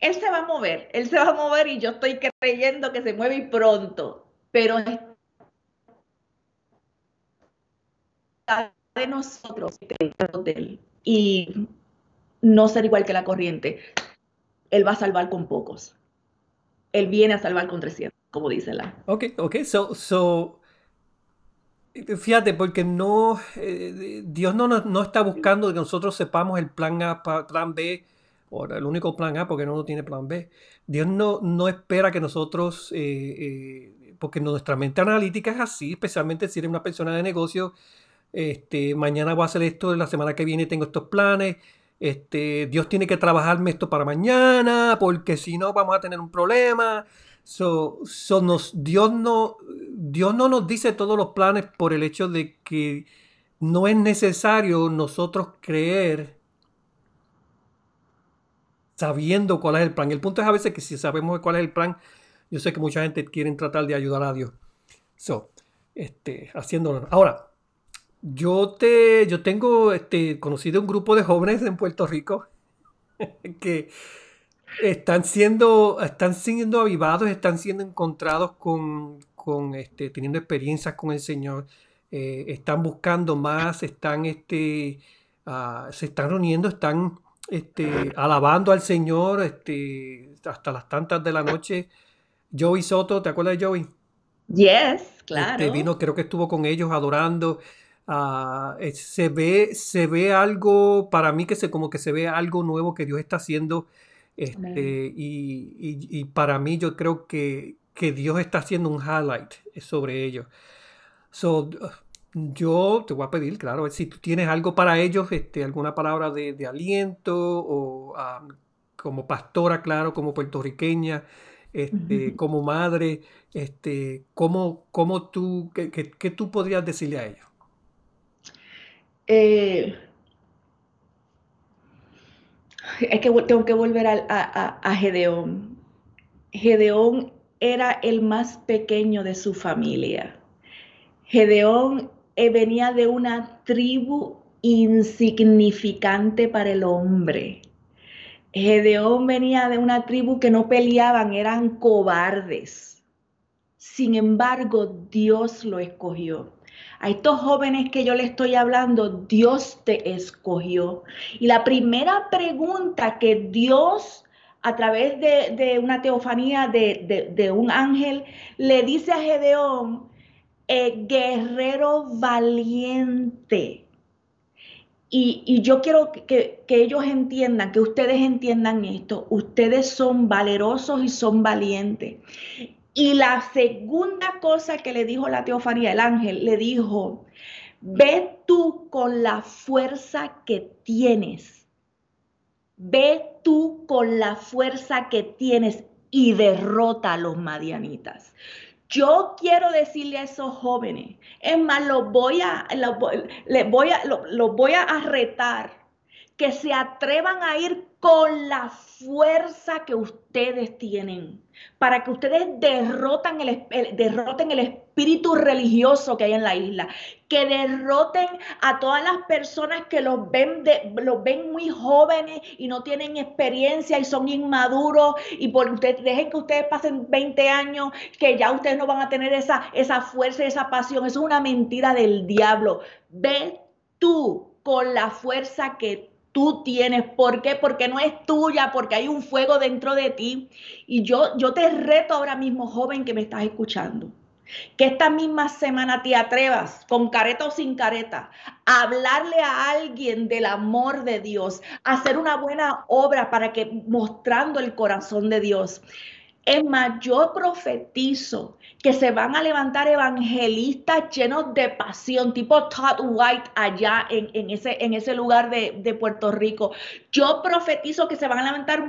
él se va a mover, él se va a mover y yo estoy creyendo que se mueve y pronto, pero de nosotros y no ser igual que la corriente. Él va a salvar con pocos. Él viene a salvar con 300, como dice la. Ok, ok, so, so Fíjate, porque no, eh, Dios no, no, está buscando que nosotros sepamos el plan A, plan B, o el único plan A, porque no tiene plan B. Dios no, no espera que nosotros, eh, eh, porque nuestra mente analítica es así, especialmente si eres una persona de negocio, este, mañana voy a hacer esto, la semana que viene tengo estos planes, este, Dios tiene que trabajarme esto para mañana, porque si no vamos a tener un problema. Dios, no, Dios no nos dice todos los planes por el hecho de que no es necesario nosotros creer sabiendo cuál es el plan. El punto es a veces que si sabemos cuál es el plan, yo sé que mucha gente quiere tratar de ayudar a Dios. So, este, haciéndolo. Ahora, yo te, yo tengo este, conocido un grupo de jóvenes en Puerto Rico que están siendo, están siendo avivados, están siendo encontrados con, con este, teniendo experiencias con el Señor, eh, están buscando más, están, este, ah, se están reuniendo, están este, alabando al Señor este, hasta las tantas de la noche. Joey Soto, ¿te acuerdas de Joey? Yes, claro. Este, vino, creo que estuvo con ellos adorando. Eh, se, ve, se ve algo, para mí que se, como que se ve algo nuevo que Dios está haciendo este, y, para mí yo creo que, Dios está haciendo un highlight sobre ellos. So, yo te voy a pedir, claro, si tú tienes algo para ellos, este, alguna palabra de, aliento o como pastora, claro, como puertorriqueña, este, como madre, este, ¿cómo, cómo tú, qué, qué, tú podrías decirle a ellos? Eh, es que tengo que volver a, Gedeón. Gedeón era el más pequeño de su familia. Gedeón eh, venía de una tribu insignificante para el hombre. Gedeón venía de una tribu que no peleaban, eran cobardes. Sin embargo, Dios lo escogió. A estos jóvenes que yo le estoy hablando, Dios te escogió. Y la primera pregunta que Dios, a través de, una teofanía de, un ángel, le dice a Gedeón, eh, guerrero valiente. Y, yo quiero que, ellos entiendan, que ustedes entiendan esto. Ustedes son valerosos y son valientes. Y la segunda cosa que le dijo la teofanía, el ángel, le dijo, ve tú con la fuerza que tienes. Ve tú con la fuerza que tienes y derrota a los madianitas. Yo quiero decirle a esos jóvenes, es más, los voy a, voy a, voy a retar que se atrevan a ir con la fuerza que ustedes tienen, para que ustedes el, derroten el espíritu religioso que hay en la isla, que derroten a todas las personas que los ven, los ven muy jóvenes y no tienen experiencia y son inmaduros y por ustedes, dejen que ustedes pasen 20 años, que ya ustedes no van a tener esa, esa fuerza y esa pasión. Eso es una mentira del diablo. Ve tú con la fuerza que tú tienes. ¿Por qué? Porque no es tuya, porque hay un fuego dentro de ti. Y yo, yo te reto ahora mismo, joven que me estás escuchando, que esta misma semana te atrevas, con careta o sin careta, a hablarle a alguien del amor de Dios, a hacer una buena obra para que mostrando el corazón de Dios. Es más, yo profetizo que se van a levantar evangelistas llenos de pasión, tipo Todd White allá en, ese, en ese lugar de, Puerto Rico. Yo profetizo que se van a levantar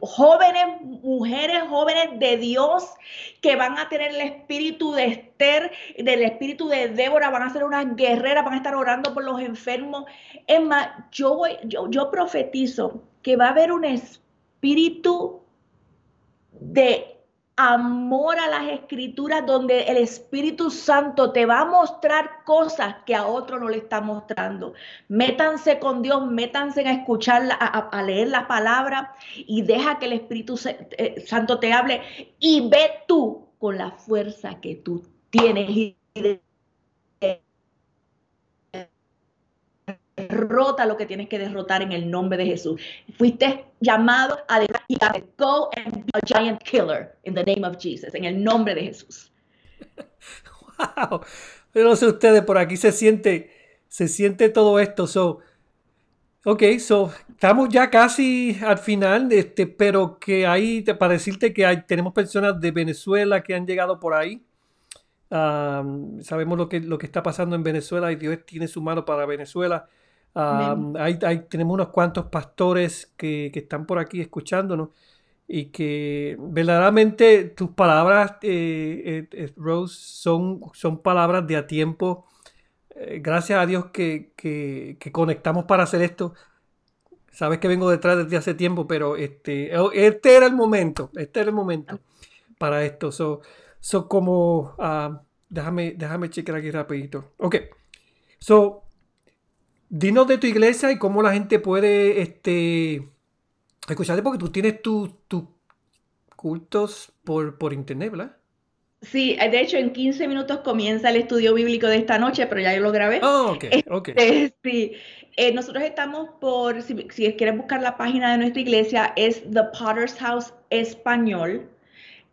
jóvenes, mujeres jóvenes de Dios que van a tener el espíritu de Esther, del espíritu de Débora, van a ser unas guerreras, van a estar orando por los enfermos. Es más, yo, yo, yo profetizo que va a haber un espíritu de amor a las escrituras donde el Espíritu Santo te va a mostrar cosas que a otro no le está mostrando. Métanse con Dios, métanse a escuchar, a, leer la palabra y deja que el Espíritu eh, Santo te hable y ve tú con la fuerza que tú tienes derrota lo que tienes que derrotar en el nombre de Jesús. Fuiste llamado a dejar go and be a giant killer in the name of Jesus, en el nombre de Jesús. Wow. Yo no sé ustedes, por aquí se siente, se siente todo esto. So, ok, so, estamos ya casi al final, este, pero que hay, para decirte que tenemos personas de Venezuela que han llegado por ahí. sabemos lo que, lo que está pasando en Venezuela y Dios tiene su mano para Venezuela. Hay, tenemos unos cuantos pastores que, están por aquí escuchándonos y que verdaderamente tus palabras, eh, eh, eh, Rose, son, son palabras de a tiempo. gracias a Dios que, que, conectamos para hacer esto. Sabes que vengo detrás desde hace tiempo, pero este, oh, este era el momento, este era el momento para esto. So, so como, uh, déjame, déjame chequear aquí rapidito. Ok, so, dinos de tu iglesia y cómo la gente puede, este, Escuchate porque tú tienes tus cultos por, por internet, ¿verdad? Sí, de hecho en 15 minutos comienza el estudio bíblico de esta noche, pero ya yo lo grabé. Oh, ok, ok. Este, sí, eh, nosotros estamos por, si, si quieres buscar la página de nuestra iglesia, es The Potter's House Español.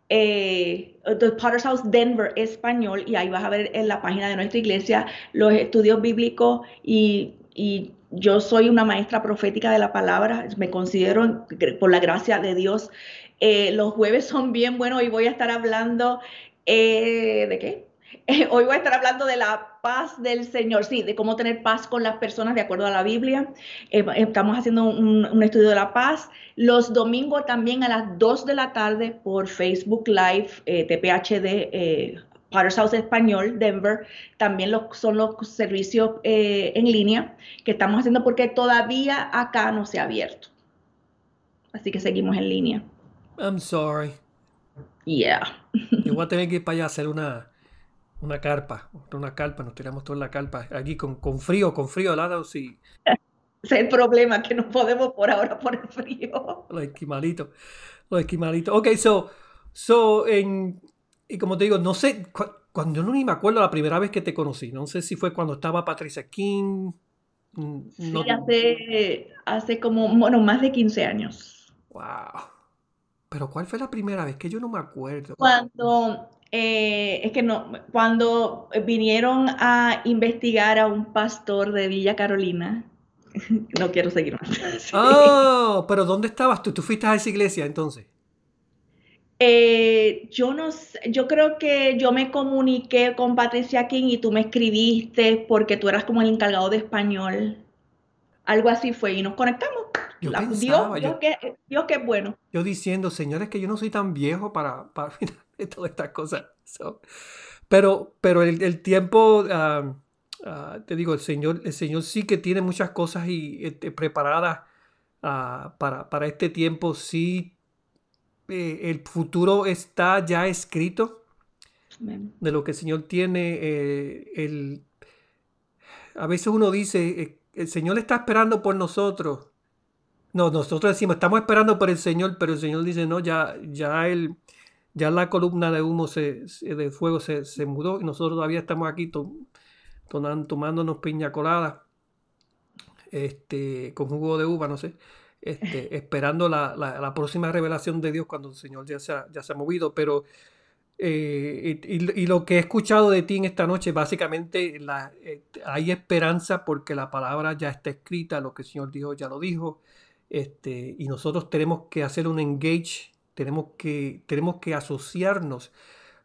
Eh, The Potter's House Denver Español, y ahí vas a ver en la página de nuestra iglesia los estudios bíblicos y, y yo soy una maestra profética de la palabra, me considero, por la gracia de Dios, eh, los jueves son bien buenos y voy a estar hablando eh, de qué? hoy voy a estar hablando de la paz del Señor, sí, de cómo tener paz con las personas de acuerdo a la Biblia. Eh, estamos haciendo un, un, estudio de la paz. Los domingos también a las 2 de la tarde por Facebook Live, TPHD Potter's House Español, Denver, también son los servicios eh, en línea que estamos haciendo porque todavía acá no se ha abierto. Así que seguimos en línea. I'm sorry. Yeah. Yo voy a tener que ir para allá a hacer una, una carpa, una carpa, nos tiramos toda la carpa, aquí con, con frío, con frío helado, sí. Ese es el problema, que no podemos por ahora por el frío. Los esquimalitos, los esquimalitos. Ok, so, so en, y como te digo, no sé, cuando yo no ni me acuerdo la primera vez que te conocí, no sé si fue cuando estaba Patricia King. Mm, sí, hace, hace como, bueno, más de 15 años. Wow. Pero ¿cuál fue la primera vez? Que yo no me acuerdo. Cuando, eh, es que no, cuando vinieron a investigar a un pastor de Villa Carolina, no quiero seguir más. Oh, pero ¿dónde estabas tú? ¿Tú fuiste a esa iglesia entonces? Eh, yo no yo creo que yo me comuniqué con Patricia King y tú me escribiste porque tú eras como el encargado de español. Algo así fue y nos conectamos. Dios, Dios, que, Dios que es bueno. Yo diciendo, señores, que yo no soy tan viejo para, para todas estas cosas. pero pero el, tiempo, ah, ah, te digo, el Señor, el Señor sí que tiene muchas cosas y, este, preparadas ah, para, para este tiempo. Sí eh, el futuro está ya escrito de lo que el Señor tiene. Eh, el, a veces uno dice, eh, el Señor está esperando por nosotros. No, nosotros decimos, estamos esperando por el Señor, pero el Señor dice, no, ya, ya, el, ya la columna de humo se, de fuego se, mudó y nosotros todavía estamos aquí tomándonos piña colada este, con jugo de uva, no sé. Este, esperando la, próxima revelación de Dios cuando el Señor ya se ha, ya se ha movido. Pero, eh, y, lo que he escuchado de ti en esta noche, básicamente la, eh, hay esperanza porque la palabra ya está escrita, lo que el Señor dijo ya lo dijo. Este, y nosotros tenemos que hacer un engage, tenemos que, tenemos que asociarnos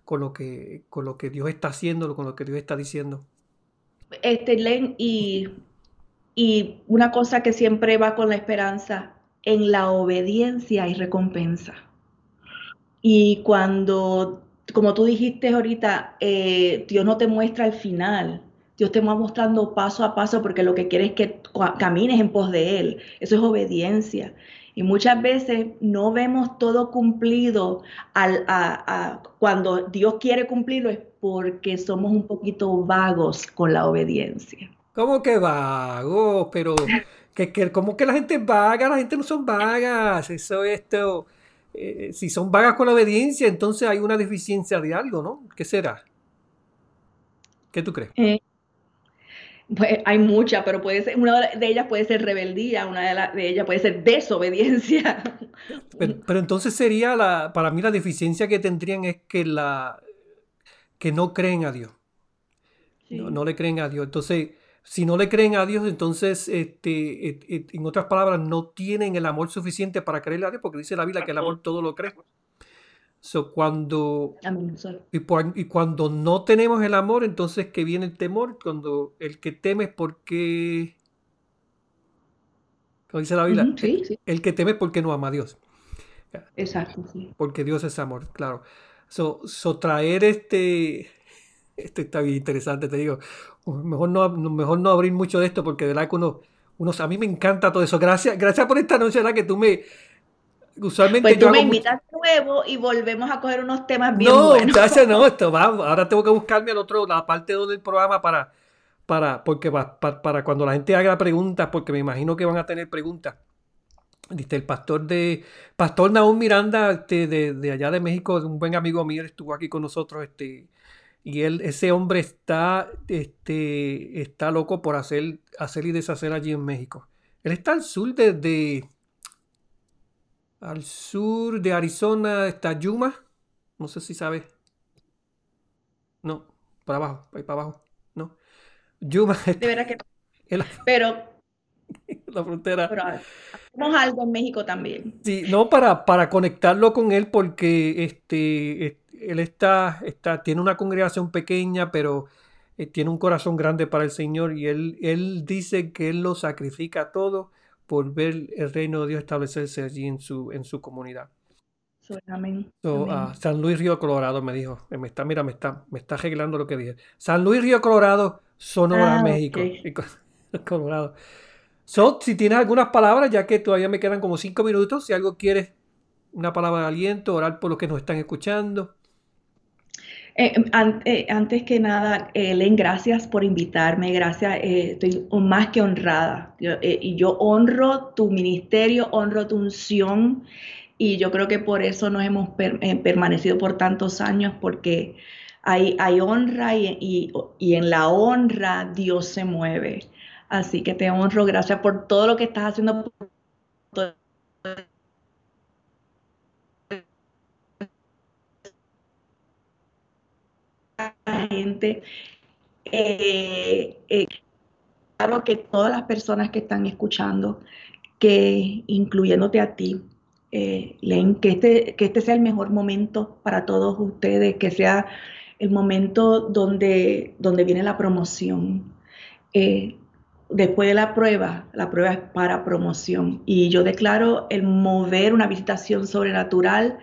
con lo que, con lo que Dios está haciendo, con lo que Dios está diciendo. Este, Len, y y una cosa que siempre va con la esperanza, en la obediencia hay recompensa. Y cuando, como tú dijiste ahorita, eh, Dios no te muestra el final, Dios te va mostrando paso a paso porque lo que quiere es que camines en pos de Él. Eso es obediencia. Y muchas veces no vemos todo cumplido al, cuando Dios quiere cumplirlo es porque somos un poquito vagos con la obediencia. ¿Cómo que vago? Pero, que, que, ¿cómo que la gente es vaga? La gente no son vagas. Eso, esto. Eh, si son vagas con la obediencia, entonces hay una deficiencia de algo, ¿no? ¿Qué será? ¿Qué tú crees? Eh, pues hay muchas, pero puede ser, una de ellas puede ser rebeldía, una de, de ellas puede ser desobediencia. Pero, pero, entonces sería la, para mí la deficiencia que tendrían es que la que no creen a Dios. No, le creen a Dios. Entonces, si no le creen a Dios, entonces, este, en otras palabras, no tienen el amor suficiente para creerle a Dios, porque dice la Biblia que el amor todo lo cree. So, cuando, y, y, cuando no tenemos el amor, entonces que viene el temor, cuando el que teme es porque, como dice la Biblia, el que teme es porque no ama a Dios. Exacto, sí. Porque Dios es amor, claro. So, so traer este, esto está bien interesante, te digo, mejor no, mejor no abrir mucho de esto porque de verdad que uno, uno, a mí me encanta todo eso. Gracias, gracias por esta noche, ¿verdad? Que tú me, Usualmente pues tú me invitas nuevo y volvemos a coger unos temas bien no, buenos. no, esto vamos. Ahora tengo que buscarme el otro, la parte del programa para, para, porque para, para, cuando la gente haga preguntas, porque me imagino que van a tener preguntas. el pastor de Pastor Naúm Miranda, este, de, de, allá de México, un buen amigo mío, estuvo aquí con nosotros, este, y él, ese hombre está, este, está loco por hacer, hacer y deshacer allí en México. Él está al sur de al sur de Arizona está Yuma. No sé si sabes. No, para abajo, ahí para abajo. No. Yuma. De verdad que. pero. la frontera. Pero hacemos algo en México también. Sí, no para, para conectarlo con él porque este, él está, está, tiene una congregación pequeña, pero eh, tiene un corazón grande para el Señor y él, él dice que él lo sacrifica todo por ver el reino de Dios establecerse allí en su, en su comunidad. Amén. Ah, San Luis Río Colorado me dijo, me está, mira, me está, me está arreglando lo que dije. San Luis Río Colorado, Sonora, ah, México. Colorado. So, si tienes algunas palabras, ya que todavía me quedan como cinco minutos, si algo quieres, una palabra de aliento, orar por los que nos están escuchando. Eh, eh, antes que nada, eh, Len, gracias por invitarme, gracias, estoy más que honrada. y yo honro tu ministerio, honro tu unción y yo creo que por eso nos hemos permanecido por tantos años, porque hay, hay honra y, y, en la honra Dios se mueve. Así que te honro, gracias por todo lo que estás haciendo. Por gente. Eh, eh, claro que todas las personas que están escuchando, que incluyéndote a ti, eh, leen que este, que este sea el mejor momento para todos ustedes, que sea el momento donde, donde viene la promoción. Después de la prueba, la prueba es para promoción. Y yo declaro el mover una visitación sobrenatural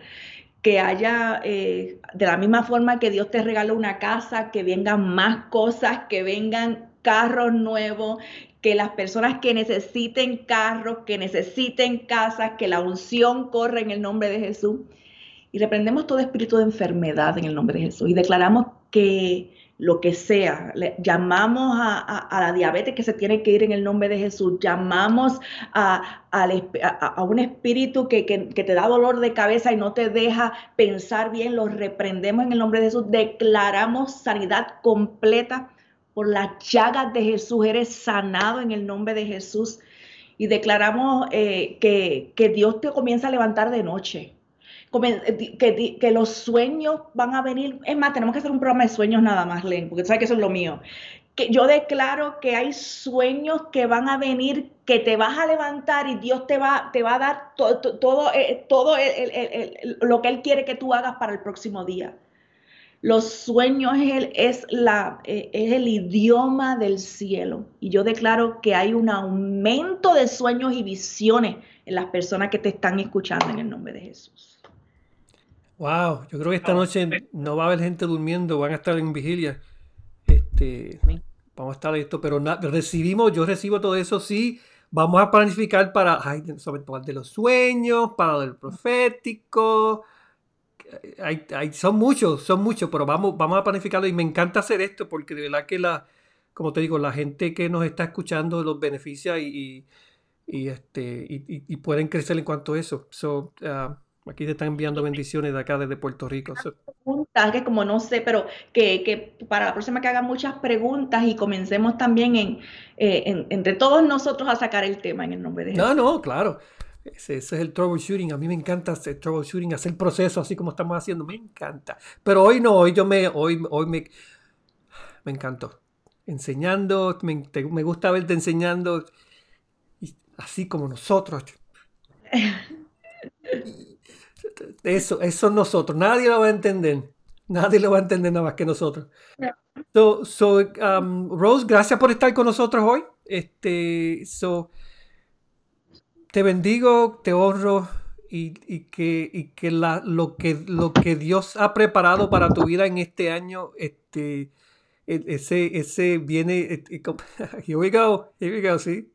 que haya, eh, de la misma forma que Dios te regala una casa, que vengan más cosas, que vengan carros nuevos, que las personas que necesiten carros, que necesiten casas, que la unción corra en el nombre de Jesús. Y reprendemos todo espíritu de enfermedad en el nombre de Jesús y declaramos que lo que sea. Llamamos a, la diabetes que se tiene que ir en el nombre de Jesús. Llamamos a, un espíritu que, te da dolor de cabeza y no te deja pensar bien. Lo reprendemos en el nombre de Jesús. Declaramos sanidad completa por las llagas de Jesús. Eres sanado en el nombre de Jesús. Y declaramos eh, que, Dios te comienza a levantar de noche que, que, los sueños van a venir. Es más, tenemos que hacer un programa de sueños nada más, Len, porque sabes que eso es lo mío. Que yo declaro que hay sueños que van a venir, que te vas a levantar y Dios te va, te va a dar todo, todo, eh, todo lo que Él quiere que tú hagas para el próximo día. Los sueños es el, es, la, eh, es el idioma del cielo. Y yo declaro que hay un aumento de sueños y visiones en las personas que te están escuchando en el nombre de Jesús. Wow, yo creo que esta noche no va a haber gente durmiendo, van a estar en vigilia. Este, vamos a estar esto, pero recibimos, yo recibo todo eso, sí. Vamos a planificar para, sobre todo de los sueños, para el profético. Hay, hay, son muchos, son muchos, pero vamos, vamos a planificarlo y me encanta hacer esto porque de verdad que la, como te digo, la gente que nos está escuchando los beneficia y, y, este, y, pueden crecer en cuanto a eso. So, uh, Aquí te están enviando bendiciones de acá desde Puerto Rico. Preguntas que como no sé, pero que, para la próxima que hagan muchas preguntas y comencemos también en, eh, entre todos nosotros a sacar el tema en el nombre de Jesús. No, no, claro. Ese, es el troubleshooting. A mí me encanta hacer troubleshooting, hacer proceso así como estamos haciendo. Me encanta. Pero hoy no, hoy yo me, hoy, hoy me, me encantó. enseñando, me, me gusta verte enseñando, así como nosotros. Eso, eso nosotros, nadie lo va a entender, nadie lo va a entender nada más que nosotros. So, so um, Rose, gracias por estar con nosotros hoy. Este, so, te bendigo, te honro y, y que, y que, la, lo que lo que Dios ha preparado para tu vida en este año, este, e, ese, ese viene, e, e, here we go, here we go, sí.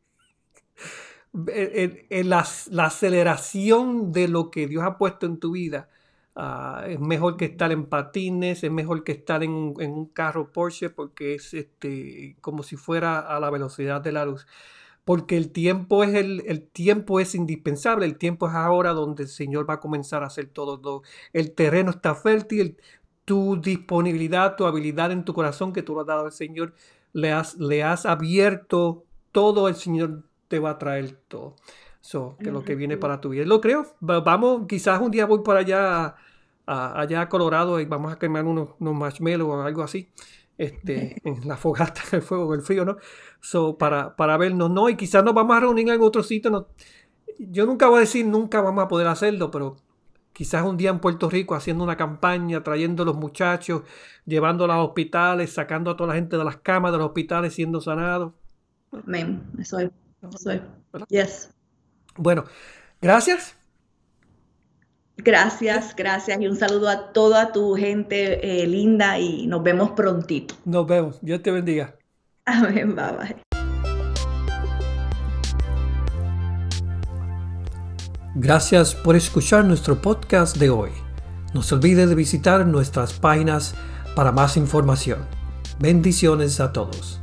La, aceleración de lo que Dios ha puesto en tu vida uh, es mejor que estar en patines, es mejor que estar en, un carro Porsche porque es este, como si fuera a la velocidad de la luz. Porque el tiempo es el, el tiempo es indispensable, el tiempo es ahora donde el Señor va a comenzar a hacer todo. el terreno está fértil, tu disponibilidad, tu habilidad en tu corazón que tú lo has dado al Señor, le has, le has abierto todo, el Señor te va a traer todo. So, que lo que viene para tu vida. Lo creo. Vamos, quizás un día voy por allá, a, allá a Colorado y vamos a quemar unos, unos marshmallows o algo así. Este, en la fogata, en el fuego, el frío, ¿no? So, para, para vernos, ¿no? Y quizás nos vamos a reunir en otro sitio. No, yo nunca voy a decir nunca vamos a poder hacerlo, pero quizás un día en Puerto Rico haciendo una campaña, trayendo a los muchachos, llevando a los hospitales, sacando a toda la gente de las camas de los hospitales siendo sanados. Amén, eso es, Yes. Bueno, gracias. Gracias, gracias y un saludo a toda tu gente eh, linda y nos vemos prontito. Nos vemos, Dios te bendiga. Amén, bye bye. Gracias por escuchar nuestro podcast de hoy. No se olvide de visitar nuestras páginas para más información. Bendiciones a todos.